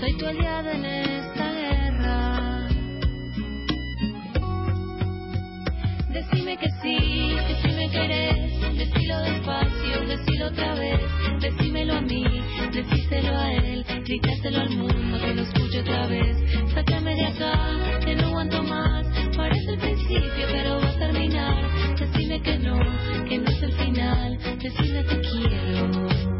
Soy tu aliada en esta guerra. Decime que sí, que si me querés, decilo despacio, decilo otra vez, decímelo a mí, decíselo a él, grításelo al mundo que lo escuche otra vez. Sácame de acá, que no aguanto más, parece el principio, pero va a terminar. Decime que no, que no es el final, decime te quiero.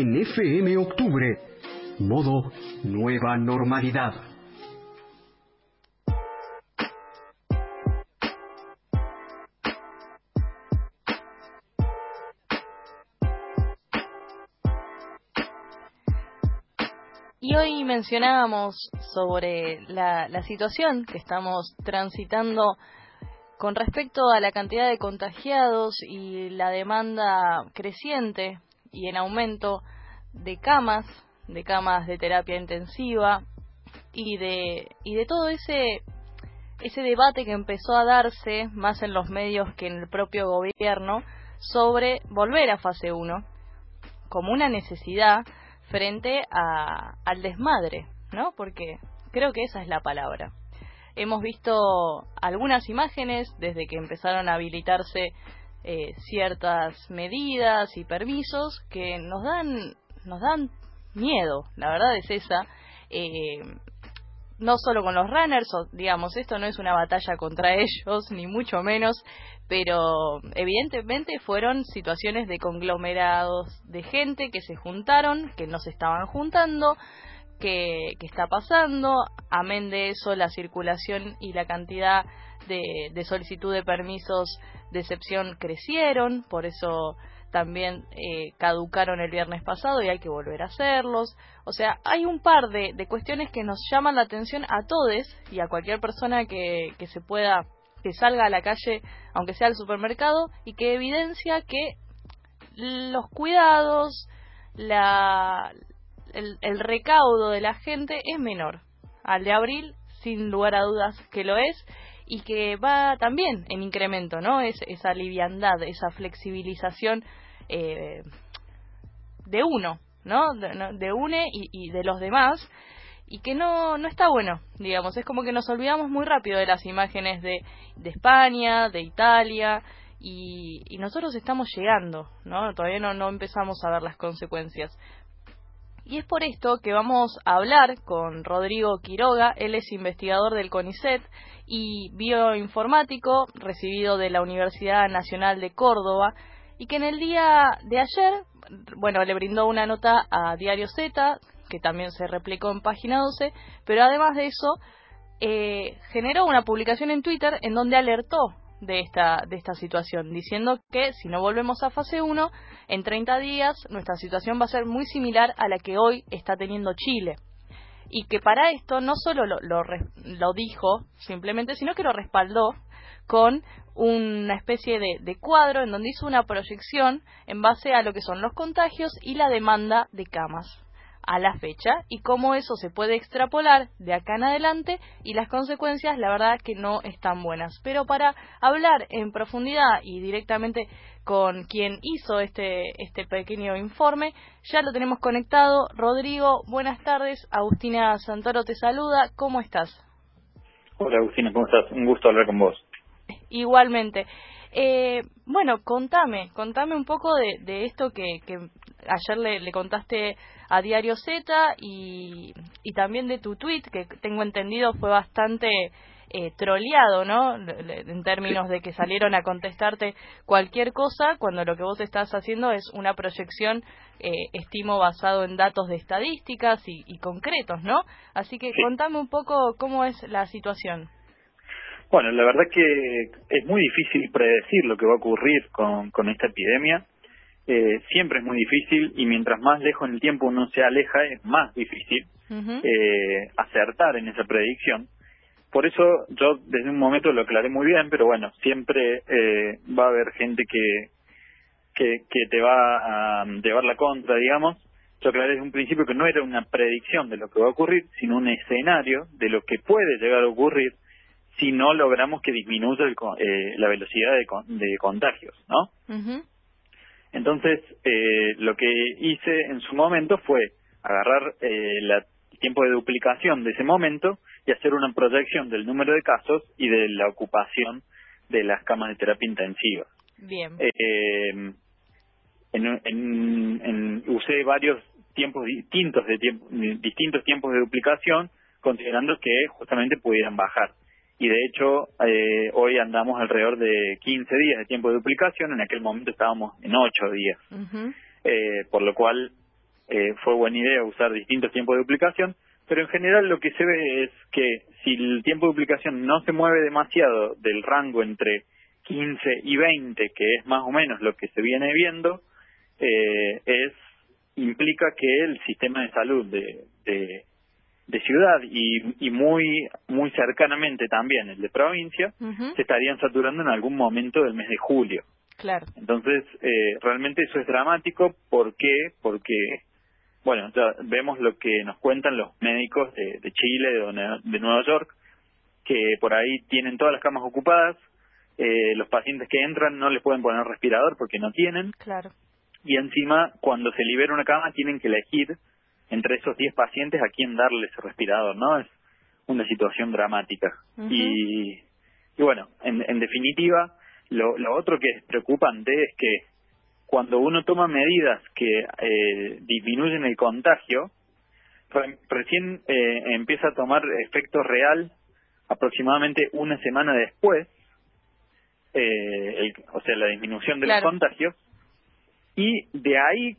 En FM Octubre. Modo Nueva Normalidad. Y hoy mencionábamos sobre la, la situación que estamos transitando con respecto a la cantidad de contagiados y la demanda creciente y en aumento de camas, de camas de terapia intensiva y de, y de todo ese, ese debate que empezó a darse más en los medios que en el propio gobierno sobre volver a fase 1 como una necesidad frente a, al desmadre, ¿no? Porque creo que esa es la palabra. Hemos visto algunas imágenes desde que empezaron a habilitarse eh, ciertas medidas y permisos que nos dan nos dan miedo, la verdad es esa. Eh, no solo con los runners, digamos, esto no es una batalla contra ellos, ni mucho menos, pero evidentemente fueron situaciones de conglomerados de gente que se juntaron, que no se estaban juntando, que, que está pasando, amén de eso la circulación y la cantidad de, solicitud de permisos de excepción crecieron, por eso también eh, caducaron el viernes pasado y hay que volver a hacerlos. O sea, hay un par de, de cuestiones que nos llaman la atención a todos y a cualquier persona que, se pueda, que salga a la calle, aunque sea al supermercado, y que evidencia que los cuidados, la, el recaudo de la gente es menor al de abril, sin lugar a dudas que lo es, y que va también en incremento, ¿no? Es, esa liviandad, esa flexibilización eh, de uno, ¿no? De, de une y, y de los demás, y que no, no está bueno, digamos. Es como que nos olvidamos muy rápido de las imágenes de, de España, de Italia, y, y nosotros estamos llegando, ¿no? Todavía no, no empezamos a ver las consecuencias. Y es por esto que vamos a hablar con Rodrigo Quiroga, él es investigador del CONICET y bioinformático recibido de la Universidad Nacional de Córdoba y que en el día de ayer, bueno, le brindó una nota a Diario Z, que también se replicó en página 12, pero además de eso, eh, generó una publicación en Twitter en donde alertó de esta, de esta situación, diciendo que si no volvemos a fase 1, en 30 días nuestra situación va a ser muy similar a la que hoy está teniendo Chile. Y que para esto no solo lo, lo, lo dijo simplemente, sino que lo respaldó con una especie de, de, cuadro en donde hizo una proyección en base a lo que son los contagios y la demanda de camas a la fecha y cómo eso se puede extrapolar de acá en adelante y las consecuencias la verdad que no están buenas. Pero para hablar en profundidad y directamente con quien hizo este, este pequeño informe, ya lo tenemos conectado. Rodrigo, buenas tardes. Agustina Santoro te saluda. ¿Cómo estás? Hola Agustina, ¿cómo estás? Un gusto hablar con vos. Igualmente. Eh, bueno, contame, contame un poco de, de esto que, que ayer le, le, contaste a Diario Z y, y también de tu tweet, que tengo entendido fue bastante eh, troleado, ¿no? En términos de que salieron a contestarte cualquier cosa cuando lo que vos estás haciendo es una proyección, eh, estimo, basado en datos de estadísticas y, y concretos, ¿no? Así que contame un poco cómo es la situación. Bueno, la verdad que es muy difícil predecir lo que va a ocurrir con, con esta epidemia. Eh, siempre es muy difícil y mientras más lejos en el tiempo uno se aleja es más difícil uh -huh. eh, acertar en esa predicción. Por eso yo desde un momento lo aclaré muy bien, pero bueno, siempre eh, va a haber gente que, que, que te va a llevar la contra, digamos. Yo aclaré desde un principio que no era una predicción de lo que va a ocurrir, sino un escenario de lo que puede llegar a ocurrir si no logramos que disminuya el, eh, la velocidad de, de contagios, ¿no? Uh -huh. Entonces, eh, lo que hice en su momento fue agarrar eh, la, el tiempo de duplicación de ese momento y hacer una proyección del número de casos y de la ocupación de las camas de terapia intensiva. Bien. Eh, en, en, en, usé varios tiempos distintos de tiempo, distintos tiempos de duplicación, considerando que justamente pudieran bajar y de hecho eh, hoy andamos alrededor de 15 días de tiempo de duplicación, en aquel momento estábamos en 8 días, uh -huh. eh, por lo cual eh, fue buena idea usar distintos tiempos de duplicación, pero en general lo que se ve es que si el tiempo de duplicación no se mueve demasiado del rango entre 15 y 20, que es más o menos lo que se viene viendo, eh, es implica que el sistema de salud de, de de ciudad y, y muy muy cercanamente también el de provincia uh -huh. se estarían saturando en algún momento del mes de julio. Claro. Entonces, eh, realmente eso es dramático. ¿Por qué? Porque, bueno, ya vemos lo que nos cuentan los médicos de, de Chile, de, de Nueva York, que por ahí tienen todas las camas ocupadas, eh, los pacientes que entran no les pueden poner respirador porque no tienen. Claro. Y encima, cuando se libera una cama, tienen que elegir entre esos 10 pacientes a quién darle ese respirador, ¿no? Es una situación dramática. Uh -huh. y, y bueno, en, en definitiva, lo, lo otro que es preocupante es que cuando uno toma medidas que eh, disminuyen el contagio, re, recién eh, empieza a tomar efecto real aproximadamente una semana después, eh, el, o sea, la disminución de claro. los contagios, y de ahí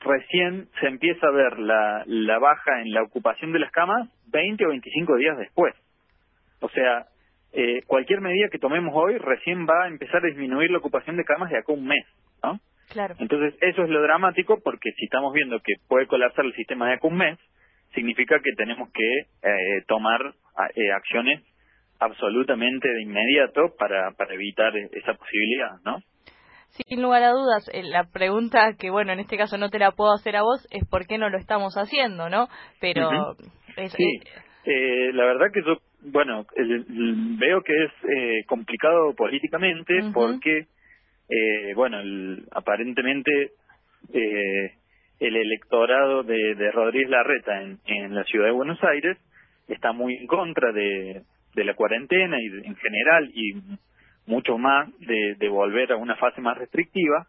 recién se empieza a ver la, la baja en la ocupación de las camas 20 o 25 días después. O sea, eh, cualquier medida que tomemos hoy recién va a empezar a disminuir la ocupación de camas de acá un mes, ¿no? Claro. Entonces, eso es lo dramático porque si estamos viendo que puede colapsar el sistema de acá un mes, significa que tenemos que eh, tomar eh, acciones absolutamente de inmediato para, para evitar esa posibilidad, ¿no? Sin lugar a dudas, eh, la pregunta que, bueno, en este caso no te la puedo hacer a vos es por qué no lo estamos haciendo, ¿no? Pero... Uh -huh. es, sí, eh, la verdad que yo, bueno, el, el, veo que es eh, complicado políticamente uh -huh. porque, eh, bueno, el, aparentemente eh, el electorado de, de Rodríguez Larreta en, en la ciudad de Buenos Aires está muy en contra de, de la cuarentena y en general y mucho más de, de volver a una fase más restrictiva,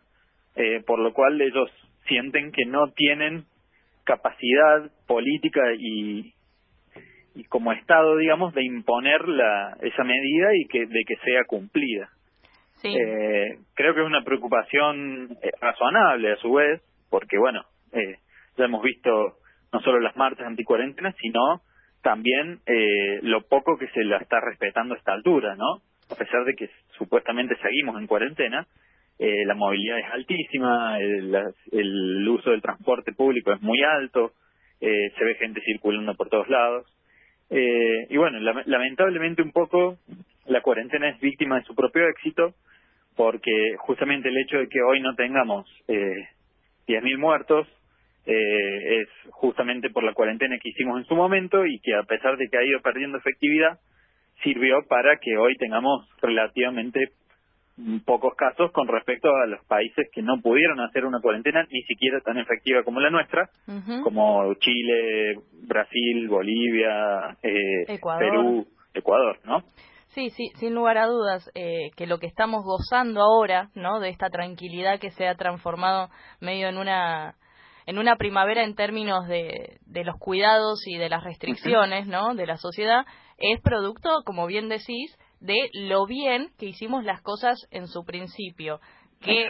eh, por lo cual ellos sienten que no tienen capacidad política y, y como Estado, digamos, de imponer la, esa medida y que de que sea cumplida. Sí. Eh, creo que es una preocupación eh, razonable a su vez, porque bueno, eh, ya hemos visto no solo las marchas anticuarentenas, sino también eh, lo poco que se la está respetando a esta altura, ¿no? A pesar de que supuestamente seguimos en cuarentena, eh, la movilidad es altísima, el, uso del transporte público es muy alto, eh, se ve gente circulando por todos lados. Eh, y bueno, lamentablemente un poco la cuarentena es víctima de su propio éxito porque justamente el hecho de que hoy no tengamos eh, 10.000 muertos eh, es justamente por la cuarentena que hicimos en su momento y que a pesar de que ha ido perdiendo efectividad, sirvió para que hoy tengamos relativamente pocos casos con respecto a los países que no pudieron hacer una cuarentena ni siquiera tan efectiva como la nuestra, como Chile, Brasil, Bolivia, eh, Perú, Ecuador, ¿no? Sí, sí, sin lugar a dudas, eh, que lo que estamos gozando ahora, ¿no? De esta tranquilidad que se ha transformado medio en una en una primavera en términos de, de los cuidados y de las restricciones, ¿no? De la sociedad, es producto, como bien decís, de lo bien que hicimos las cosas en su principio. Que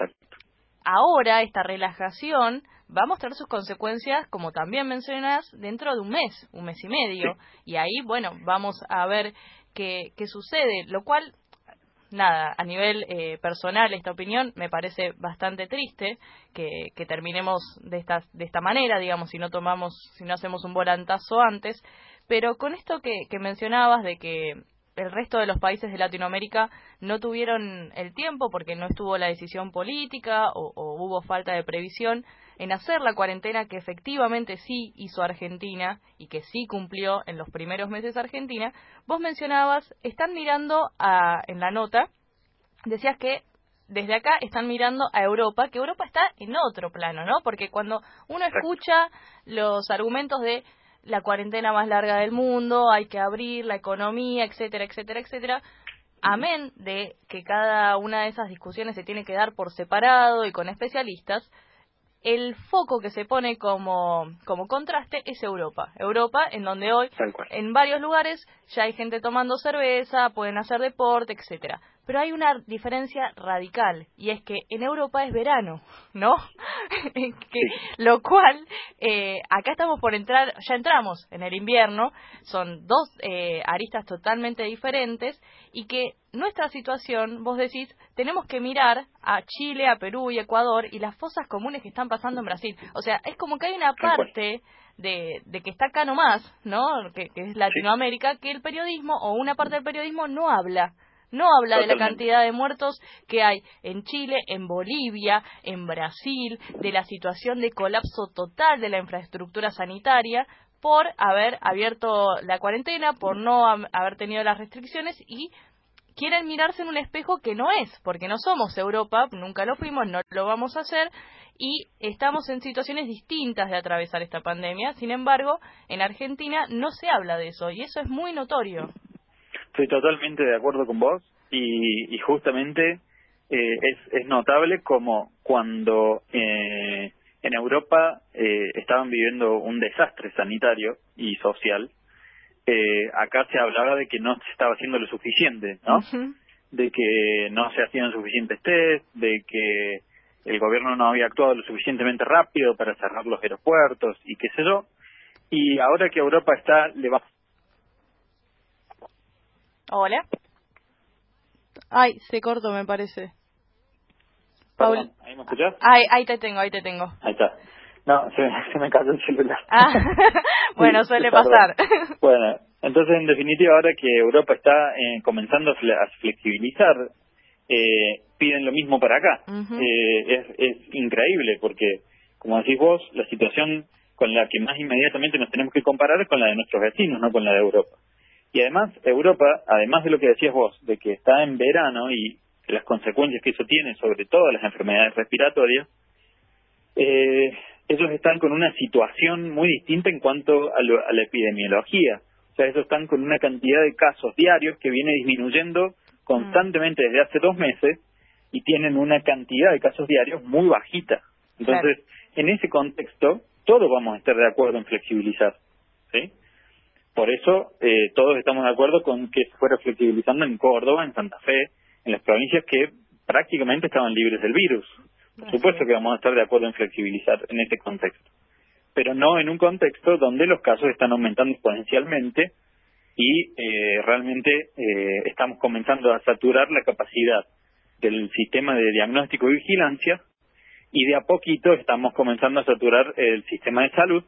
ahora esta relajación va a mostrar sus consecuencias, como también mencionas, dentro de un mes, un mes y medio. Y ahí, bueno, vamos a ver qué, qué sucede, lo cual nada, a nivel eh, personal, esta opinión me parece bastante triste que, que, terminemos de esta, de esta manera, digamos, si no tomamos, si no hacemos un volantazo antes. Pero con esto que, que mencionabas de que el resto de los países de Latinoamérica no tuvieron el tiempo porque no estuvo la decisión política o, hubo falta de previsión en hacer la cuarentena que efectivamente sí hizo Argentina y que sí cumplió en los primeros meses Argentina, vos mencionabas, están mirando a, en la nota, decías que desde acá están mirando a Europa, que Europa está en otro plano, ¿no? Porque cuando uno escucha los argumentos de la cuarentena más larga del mundo, hay que abrir la economía, etcétera, etcétera, etcétera. Amén de que cada una de esas discusiones se tiene que dar por separado y con especialistas, el foco que se pone como, como contraste es Europa. Europa, en donde hoy, en varios lugares, ya hay gente tomando cerveza, pueden hacer deporte, etcétera pero hay una diferencia radical y es que en Europa es verano, ¿no? que, lo cual eh, acá estamos por entrar, ya entramos en el invierno, son dos eh, aristas totalmente diferentes y que nuestra situación, vos decís, tenemos que mirar a Chile, a Perú y Ecuador y las fosas comunes que están pasando en Brasil. O sea, es como que hay una parte de, de que está acá nomás, ¿no? Que, que es Latinoamérica, que el periodismo o una parte del periodismo no habla no habla de la cantidad de muertos que hay en Chile, en Bolivia, en Brasil, de la situación de colapso total de la infraestructura sanitaria por haber abierto la cuarentena, por no haber tenido las restricciones y quieren mirarse en un espejo que no es, porque no somos Europa, nunca lo fuimos, no lo vamos a hacer y estamos en situaciones distintas de atravesar esta pandemia. Sin embargo, en Argentina no se habla de eso y eso es muy notorio. Estoy totalmente de acuerdo con vos y, y justamente eh, es, es notable como cuando eh, en Europa eh, estaban viviendo un desastre sanitario y social, eh, acá se hablaba de que no se estaba haciendo lo suficiente, ¿no? De que no se hacían suficientes test, de que el gobierno no había actuado lo suficientemente rápido para cerrar los aeropuertos y qué sé yo. Y ahora que Europa está levantando Hola. Ay, se cortó, me parece. Paul. ¿Ahí me escuchás? Ay, ahí te tengo, ahí te tengo. Ahí está. No, se, se me cayó el celular. Ah, bueno, suele pasar. Bueno, entonces en definitiva ahora que Europa está eh, comenzando a flexibilizar, eh, piden lo mismo para acá. eh, es, es increíble porque, como decís vos, la situación con la que más inmediatamente nos tenemos que comparar es con la de nuestros vecinos, no con la de Europa. Y además, Europa, además de lo que decías vos, de que está en verano y las consecuencias que eso tiene sobre todas las enfermedades respiratorias, eh, ellos están con una situación muy distinta en cuanto a, la epidemiología. O sea, ellos están con una cantidad de casos diarios que viene disminuyendo constantemente desde hace dos meses y tienen una cantidad de casos diarios muy bajita. Entonces, en ese contexto, todos vamos a estar de acuerdo en flexibilizar. ¿sí? Por eso eh, todos estamos de acuerdo con que se fuera flexibilizando en Córdoba, en Santa Fe, en las provincias que prácticamente estaban libres del virus. Por supuesto que vamos a estar de acuerdo en flexibilizar en este contexto, pero no en un contexto donde los casos están aumentando exponencialmente y eh, realmente eh, estamos comenzando a saturar la capacidad del sistema de diagnóstico y vigilancia y de a poquito estamos comenzando a saturar el sistema de salud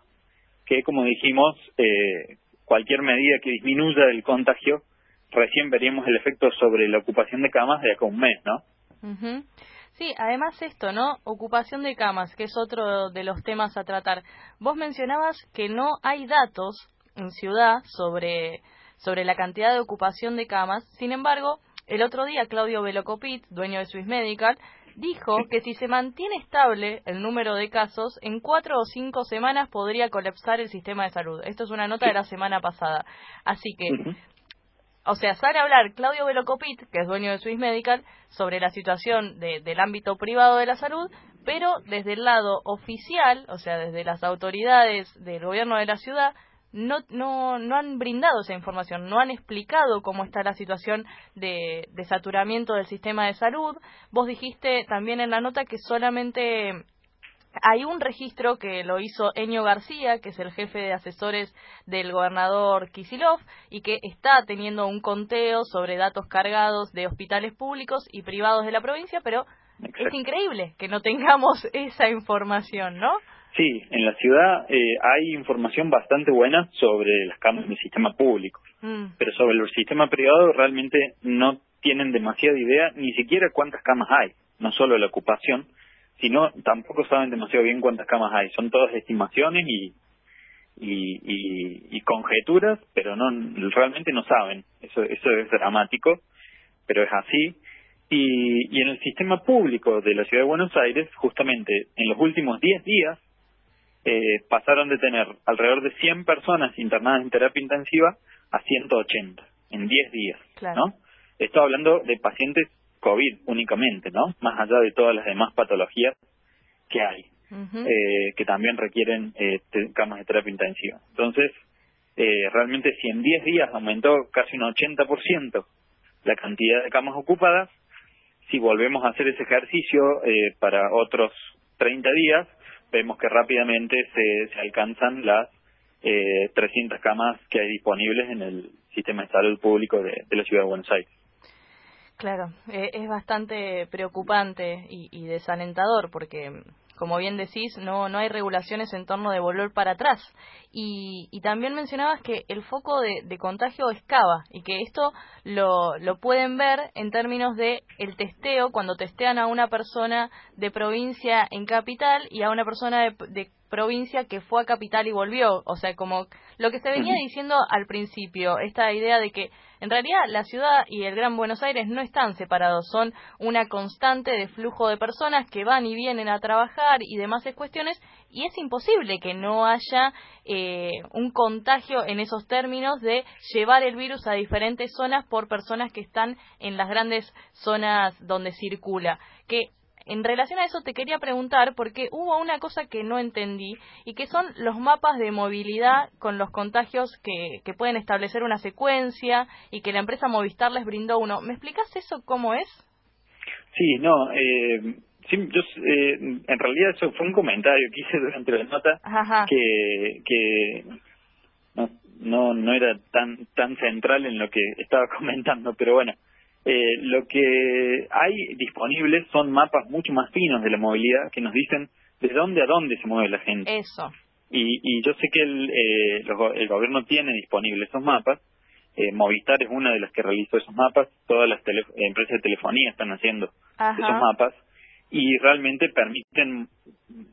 que como dijimos eh, cualquier medida que disminuya el contagio recién veríamos el efecto sobre la ocupación de camas de acá a un mes, ¿no? Sí, además esto, ¿no? Ocupación de camas, que es otro de los temas a tratar. Vos mencionabas que no hay datos en ciudad sobre, sobre la cantidad de ocupación de camas. Sin embargo, el otro día Claudio Velocopit, dueño de Swiss Medical, dijo que si se mantiene estable el número de casos, en cuatro o cinco semanas podría colapsar el sistema de salud. Esto es una nota de la semana pasada. Así que o sea, sale a hablar Claudio Velocopit, que es dueño de Swiss Medical, sobre la situación del ámbito privado de la salud, pero desde el lado oficial, o sea, desde las autoridades del gobierno de la ciudad, no, no, no han brindado esa información, no han explicado cómo está la situación de, de saturamiento del sistema de salud. Vos dijiste también en la nota que solamente hay un registro que lo hizo Enio García, que es el jefe de asesores del gobernador Kisilov, y que está teniendo un conteo sobre datos cargados de hospitales públicos y privados de la provincia, pero es increíble que no tengamos esa información, ¿no? Sí, en la ciudad eh, hay información bastante buena sobre las camas del sistema público, mm. pero sobre el sistema privado realmente no tienen demasiada idea ni siquiera cuántas camas hay, no solo la ocupación, si no, tampoco saben demasiado bien cuántas camas hay. Son todas estimaciones y, y, y, conjeturas, pero no realmente no saben. Eso, eso es dramático, pero es así. Y, y en el sistema público de la Ciudad de Buenos Aires, justamente en los últimos 10 días, eh, pasaron de tener alrededor de 100 personas internadas en terapia intensiva a 180 en 10 días, ¿no? Estoy hablando de pacientes COVID únicamente, ¿no? Más allá de todas las demás patologías que hay, eh, que también requieren eh, camas de terapia intensiva. Entonces, eh, realmente si en 10 días aumentó casi un 80% la cantidad de camas ocupadas, si volvemos a hacer ese ejercicio eh, para otros 30 días, vemos que rápidamente se, se alcanzan las eh, 300 camas que hay disponibles en el sistema de salud público de la ciudad de Buenos Aires. Claro, eh, es bastante preocupante y, desalentador porque, como bien decís, no, no hay regulaciones en torno de volver para atrás. Y, también mencionabas que el foco de, contagio es Cava y que esto lo, lo pueden ver en términos de el testeo cuando testean a una persona de provincia en capital y a una persona de, de provincia que fue a capital y volvió. O sea, como lo que se venía diciendo al principio, esta idea de que en realidad la ciudad y el Gran Buenos Aires no están separados, son una constante de flujo de personas que van y vienen a trabajar y demás cuestiones, y es imposible que no haya eh, un contagio en esos términos de llevar el virus a diferentes zonas por personas que están en las grandes zonas donde circula. Que en relación a eso te quería preguntar porque hubo una cosa que no entendí y que son los mapas de movilidad con los contagios que, que pueden establecer una secuencia y que la empresa Movistar les brindó uno. ¿Me explicas eso cómo es? Sí, no, eh, sí, yo, eh, en realidad eso fue un comentario que hice durante la nota que, que no, no, no era tan, tan central en lo que estaba comentando, pero bueno, eh, lo que hay disponible son mapas mucho más finos de la movilidad que nos dicen de dónde a dónde se mueve la gente. Eso. Y, y yo sé que el, eh, el gobierno tiene disponibles esos mapas. Eh, Movistar es una de las que realizó esos mapas. Todas las empresas de telefonía están haciendo esos mapas. Y realmente permiten,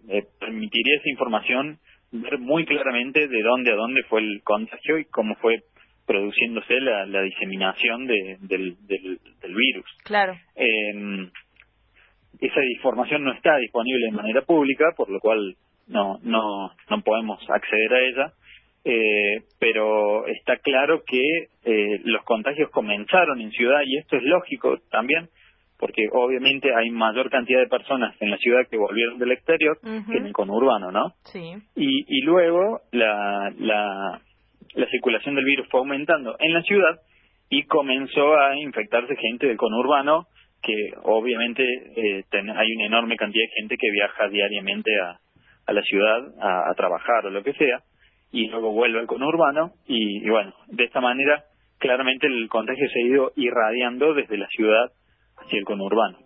eh, permitiría esa información ver muy claramente de dónde a dónde fue el contagio y cómo fue produciéndose la, la diseminación de, del, del, virus. Claro. Eh, esa información no está disponible de manera pública, por lo cual no, no, no podemos acceder a ella. Eh, pero está claro que eh, los contagios comenzaron en ciudad y esto es lógico también porque obviamente hay mayor cantidad de personas en la ciudad que volvieron del exterior que en el conurbano, ¿no? Sí. Y, y luego la, la, la circulación del virus fue aumentando en la ciudad y comenzó a infectarse gente del conurbano, que obviamente eh, hay una enorme cantidad de gente que viaja diariamente a, a la ciudad a, trabajar o lo que sea, y luego vuelve al conurbano y, bueno, de esta manera claramente el contagio se ha ido irradiando desde la ciudad hacia el conurbano.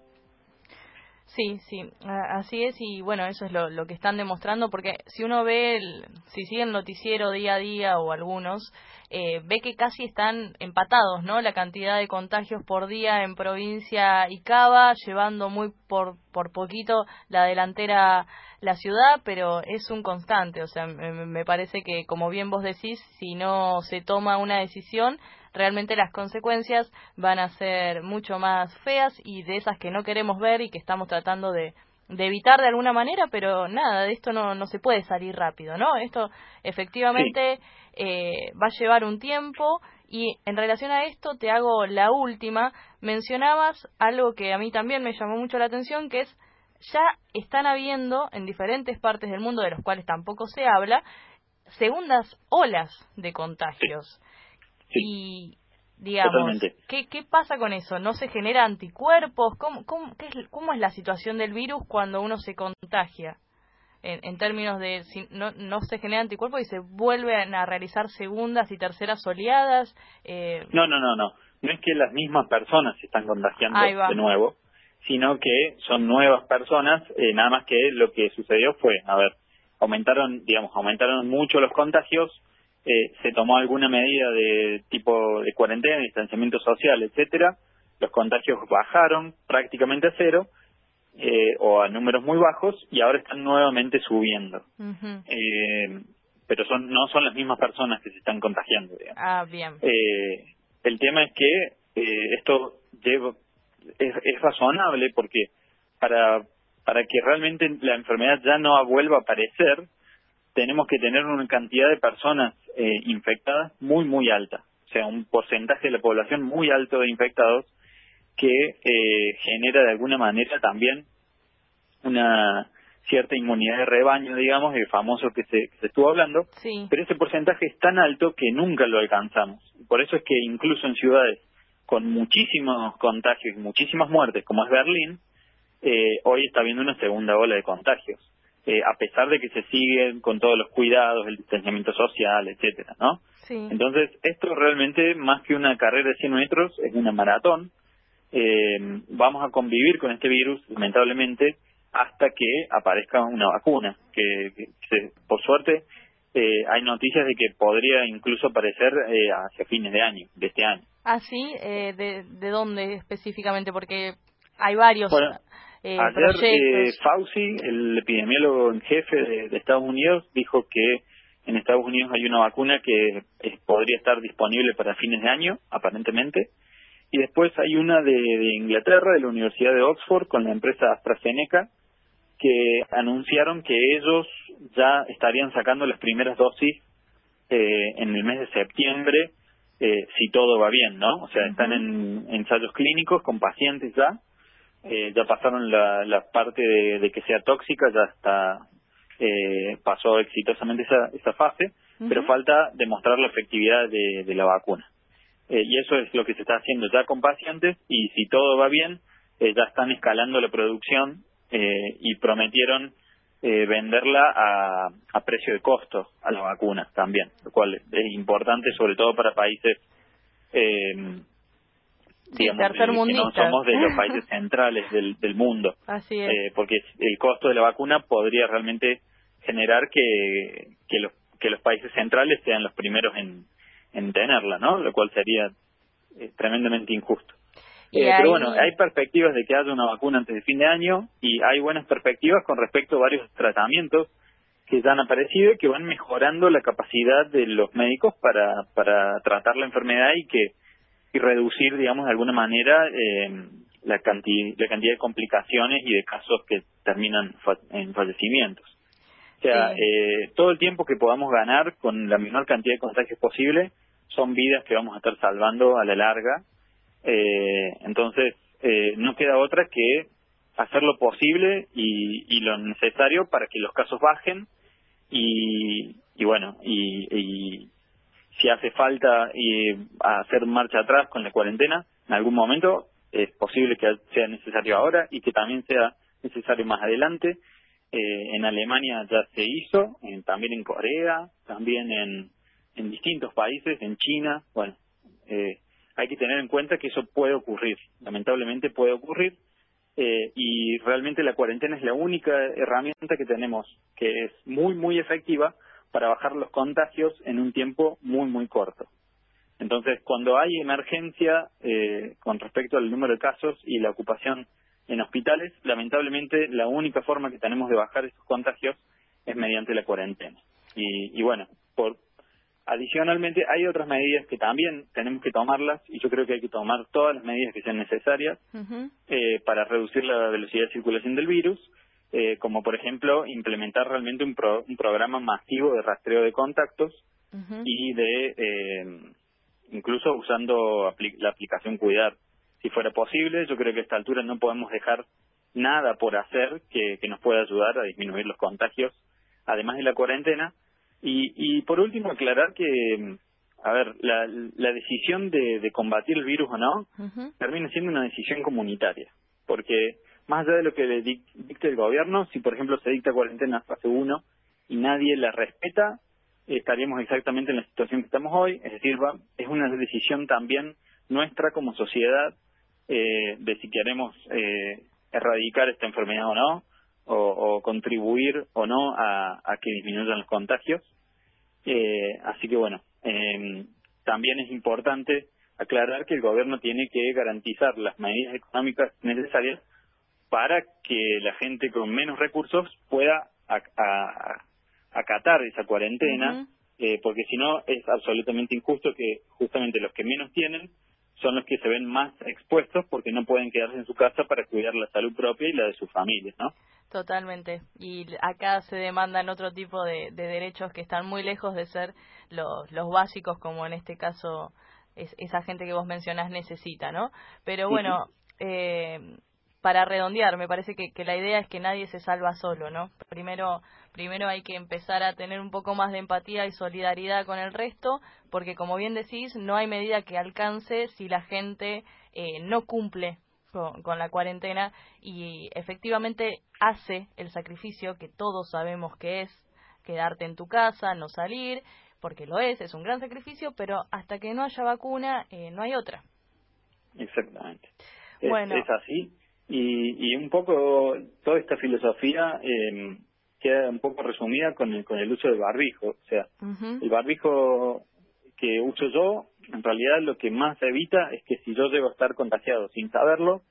Sí, sí, así es y bueno, eso es lo, lo que están demostrando porque si uno ve, el, si sigue el noticiero día a día o algunos, eh, ve que casi están empatados, ¿no? La cantidad de contagios por día en provincia y Cava, llevando muy por, por poquito la delantera la ciudad, pero es un constante, o sea, me, me parece que, como bien vos decís, si no se toma una decisión, realmente las consecuencias van a ser mucho más feas y de esas que no queremos ver y que estamos tratando de, de evitar de alguna manera, pero nada, de esto no, no se puede salir rápido, ¿no? Esto efectivamente eh, va a llevar un tiempo y en relación a esto te hago la última. Mencionabas algo que a mí también me llamó mucho la atención, que es ya están habiendo en diferentes partes del mundo, de los cuales tampoco se habla, segundas olas de contagios. Y digamos, ¿qué, ¿qué pasa con eso? ¿No se genera anticuerpos? ¿Cómo, cómo, qué es, ¿Cómo es la situación del virus cuando uno se contagia? En, en términos de si no, no se genera anticuerpos y se vuelven a realizar segundas y terceras oleadas. Eh... No, no, no, no. No es que las mismas personas se están contagiando de nuevo, sino que son nuevas personas, eh, nada más que lo que sucedió fue, a ver, aumentaron, digamos, aumentaron mucho los contagios, eh, se tomó alguna medida de tipo de cuarentena, distanciamiento social, etcétera, los contagios bajaron prácticamente a cero eh, o a números muy bajos y ahora están nuevamente subiendo. eh, pero son no son las mismas personas que se están contagiando. Digamos. Ah, bien. Eh, el tema es que eh, esto lleva, es, es razonable porque para para que realmente la enfermedad ya no vuelva a aparecer, tenemos que tener una cantidad de personas eh, infectadas muy, muy alta. O sea, un porcentaje de la población muy alto de infectados que eh, genera de alguna manera también una cierta inmunidad de rebaño, digamos, el famoso que se, se estuvo hablando, sí. pero ese porcentaje es tan alto que nunca lo alcanzamos. Por eso es que incluso en ciudades con muchísimos contagios y muchísimas muertes, como es Berlín, eh, hoy está habiendo una segunda ola de contagios, eh, a pesar de que se siguen con todos los cuidados, el distanciamiento social, etcétera, ¿no? Sí. Entonces, esto realmente, más que una carrera de 100 metros, es una maratón. Eh, vamos a convivir con este virus, lamentablemente, hasta que aparezca una vacuna, que, que se, por suerte eh, hay noticias de que podría incluso aparecer eh, hacia fines de año, de este año. Ah, sí, eh, de, ¿de dónde específicamente? Porque hay varios bueno, eh, ayer eh, Fauci, el epidemiólogo en jefe de, de, Estados Unidos, dijo que en Estados Unidos hay una vacuna que eh, podría estar disponible para fines de año, aparentemente, y después hay una de, de Inglaterra, de la Universidad de Oxford, con la empresa AstraZeneca, que anunciaron que ellos ya estarían sacando las primeras dosis eh, en el mes de septiembre, eh, si todo va bien, ¿no? O sea, están en ensayos clínicos con pacientes ya, eh, ya pasaron la, la parte de, de, que sea tóxica, ya está, eh, pasó exitosamente esa, esa fase, uh -huh. pero falta demostrar la efectividad de, de la vacuna. Eh, y eso es lo que se está haciendo ya con pacientes y si todo va bien, eh, ya están escalando la producción eh, y prometieron eh, venderla a, a precio de costo a la vacuna también, lo cual es importante sobre todo para países eh, digamos, que no somos de los países centrales del, del mundo. Así es. Eh, porque el costo de la vacuna podría realmente generar que, que, los, que los países centrales sean los primeros en, en tenerla, ¿no? Lo cual sería eh, tremendamente injusto. Eh. Pero bueno, hay perspectivas de que haya una vacuna antes de fin de año y hay buenas perspectivas con respecto a varios tratamientos que ya han aparecido y que van mejorando la capacidad de los médicos para, para tratar la enfermedad y que y reducir, digamos, de alguna manera eh, la, canti la cantidad de complicaciones y de casos que terminan fa en fallecimientos. O sea, sí. eh, todo el tiempo que podamos ganar con la menor cantidad de contagios posible son vidas que vamos a estar salvando a la larga. Eh, entonces, eh, no queda otra que hacer lo posible y, y, lo necesario para que los casos bajen y, y bueno, y, y si hace falta y hacer marcha atrás con la cuarentena, en algún momento es posible que sea necesario ahora y que también sea necesario más adelante. eh, en Alemania ya se hizo, también en Corea, también en, en distintos países, en China. Bueno, eh, hay que tener en cuenta que eso puede ocurrir, lamentablemente puede ocurrir, eh, y realmente la cuarentena es la única herramienta que tenemos que es muy, muy efectiva para bajar los contagios en un tiempo muy, muy corto. Entonces, cuando hay emergencia eh, con respecto al número de casos y la ocupación en hospitales, lamentablemente la única forma que tenemos de bajar esos contagios es mediante la cuarentena. Y, y bueno, por, adicionalmente hay otras medidas que también tenemos que tomarlas y yo creo que hay que tomar todas las medidas que sean necesarias eh, para reducir la velocidad de circulación del virus, eh, como por ejemplo implementar realmente un, un programa masivo de rastreo de contactos y de eh, incluso usando la aplicación Cuidar. Si fuera posible, yo creo que a esta altura no podemos dejar nada por hacer que, que nos pueda ayudar a disminuir los contagios, además de la cuarentena. Y, y por último, aclarar que, a ver, la, la decisión de, de combatir el virus o no termina siendo una decisión comunitaria, porque más allá de lo que le dicte el gobierno, si por ejemplo se dicta cuarentena fase 1 y nadie la respeta, estaríamos exactamente en la situación que estamos hoy, es decir, va, es una decisión también nuestra como sociedad eh, de si queremos eh, erradicar esta enfermedad o no, o, contribuir o no a, que disminuyan los contagios. Eh, así que bueno, em, también es importante aclarar que el gobierno tiene que garantizar las medidas económicas necesarias para que la gente con menos recursos pueda acatar esa cuarentena, eh, porque si no es absolutamente injusto que justamente los que menos tienen son los que se ven más expuestos porque no pueden quedarse en su casa para cuidar la salud propia y la de sus familias, ¿no? Totalmente. Y acá se demandan otro tipo de, derechos que están muy lejos de ser los, los básicos, como en este caso es, esa gente que vos mencionás necesita, ¿no? Pero bueno, eh, para redondear, me parece que, que, la idea es que nadie se salva solo, ¿no? Primero, primero hay que empezar a tener un poco más de empatía y solidaridad con el resto, porque como bien decís, no hay medida que alcance si la gente eh, no cumple con, con, la cuarentena y efectivamente hace el sacrificio que todos sabemos que es quedarte en tu casa, no salir, porque lo es, es un gran sacrificio, pero hasta que no haya vacuna eh, no hay otra. Exactamente. Bueno. es así y, y un poco toda esta filosofía eh, queda un poco resumida con el, con el uso del barbijo. O sea, el barbijo que uso yo, en realidad lo que más evita es que si yo llego a estar contagiado sin saberlo,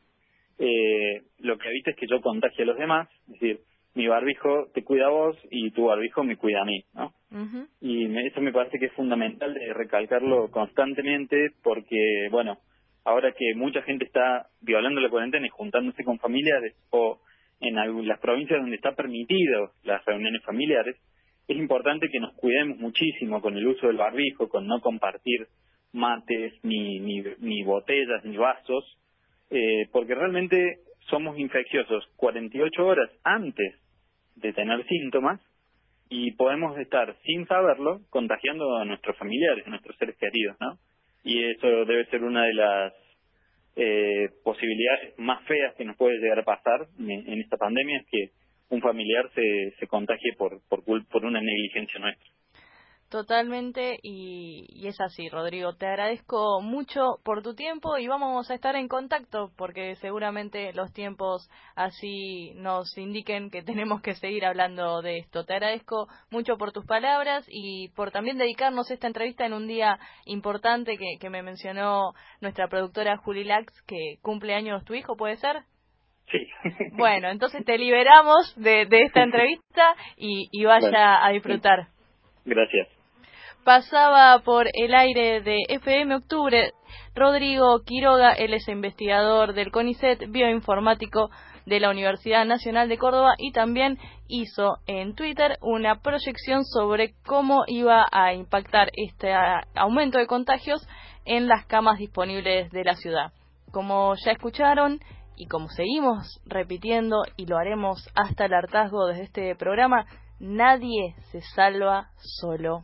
eh, lo que evita es que yo contagie a los demás. Es decir, mi barbijo te cuida a vos y tu barbijo me cuida a mí, ¿no? Y eso me parece que es fundamental de recalcarlo constantemente porque, bueno, ahora que mucha gente está violando la cuarentena y juntándose con familiares o en las provincias donde está permitido las reuniones familiares, es importante que nos cuidemos muchísimo con el uso del barbijo, con no compartir mates, ni, ni, botellas, ni vasos, eh, porque realmente somos infecciosos 48 horas antes de tener síntomas y podemos estar sin saberlo contagiando a nuestros familiares, a nuestros seres queridos, ¿no? Y eso debe ser una de las eh, posibilidades más feas que nos puede llegar a pasar en, esta pandemia es que un familiar se, se contagie por, por, por una negligencia nuestra. Totalmente, y, es así, Rodrigo. Te agradezco mucho por tu tiempo y vamos a estar en contacto porque seguramente los tiempos así nos indiquen que tenemos que seguir hablando de esto. Te agradezco mucho por tus palabras y por también dedicarnos esta entrevista en un día importante que, que me mencionó nuestra productora Juli Lax, que cumple años tu hijo, ¿puede ser? Sí. Bueno, entonces te liberamos de, de esta entrevista y, y vaya a disfrutar. Gracias pasaba por el aire de FM Octubre Rodrigo Quiroga, él es investigador del CONICET, bioinformático de la Universidad Nacional de Córdoba y también hizo en Twitter una proyección sobre cómo iba a impactar este aumento de contagios en las camas disponibles de la ciudad. Como ya escucharon y como seguimos repitiendo y lo haremos hasta el hartazgo desde este programa, nadie se salva solo.